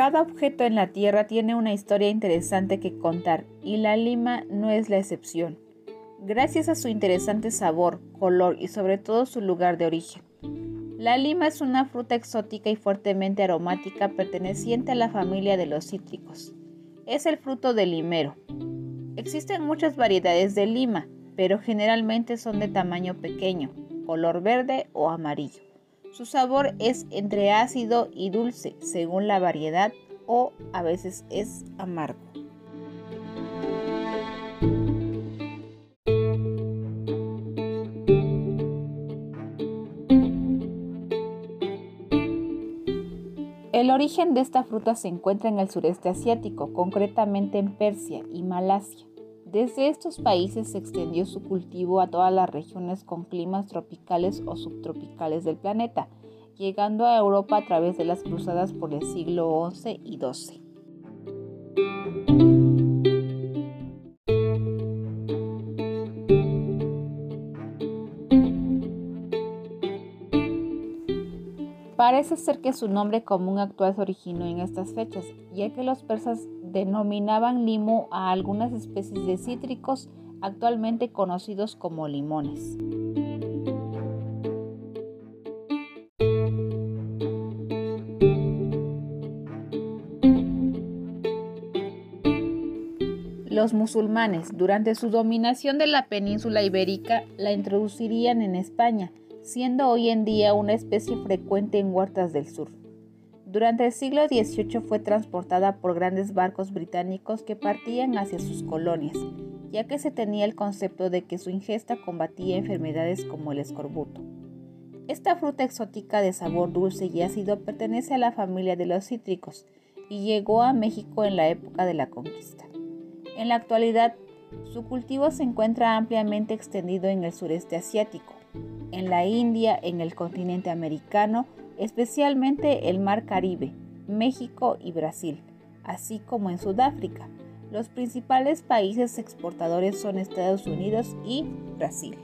Cada objeto en la Tierra tiene una historia interesante que contar y la lima no es la excepción, gracias a su interesante sabor, color y sobre todo su lugar de origen. La lima es una fruta exótica y fuertemente aromática perteneciente a la familia de los cítricos. Es el fruto del limero. Existen muchas variedades de lima, pero generalmente son de tamaño pequeño, color verde o amarillo. Su sabor es entre ácido y dulce según la variedad o a veces es amargo. El origen de esta fruta se encuentra en el sureste asiático, concretamente en Persia y Malasia. Desde estos países se extendió su cultivo a todas las regiones con climas tropicales o subtropicales del planeta, llegando a Europa a través de las cruzadas por el siglo XI y XII. Parece ser que su nombre común actual se originó en estas fechas, ya que los persas denominaban limo a algunas especies de cítricos actualmente conocidos como limones. Los musulmanes, durante su dominación de la península ibérica, la introducirían en España, siendo hoy en día una especie frecuente en huertas del sur. Durante el siglo XVIII fue transportada por grandes barcos británicos que partían hacia sus colonias, ya que se tenía el concepto de que su ingesta combatía enfermedades como el escorbuto. Esta fruta exótica de sabor dulce y ácido pertenece a la familia de los cítricos y llegó a México en la época de la conquista. En la actualidad, su cultivo se encuentra ampliamente extendido en el sureste asiático, en la India, en el continente americano, especialmente el Mar Caribe, México y Brasil, así como en Sudáfrica. Los principales países exportadores son Estados Unidos y Brasil.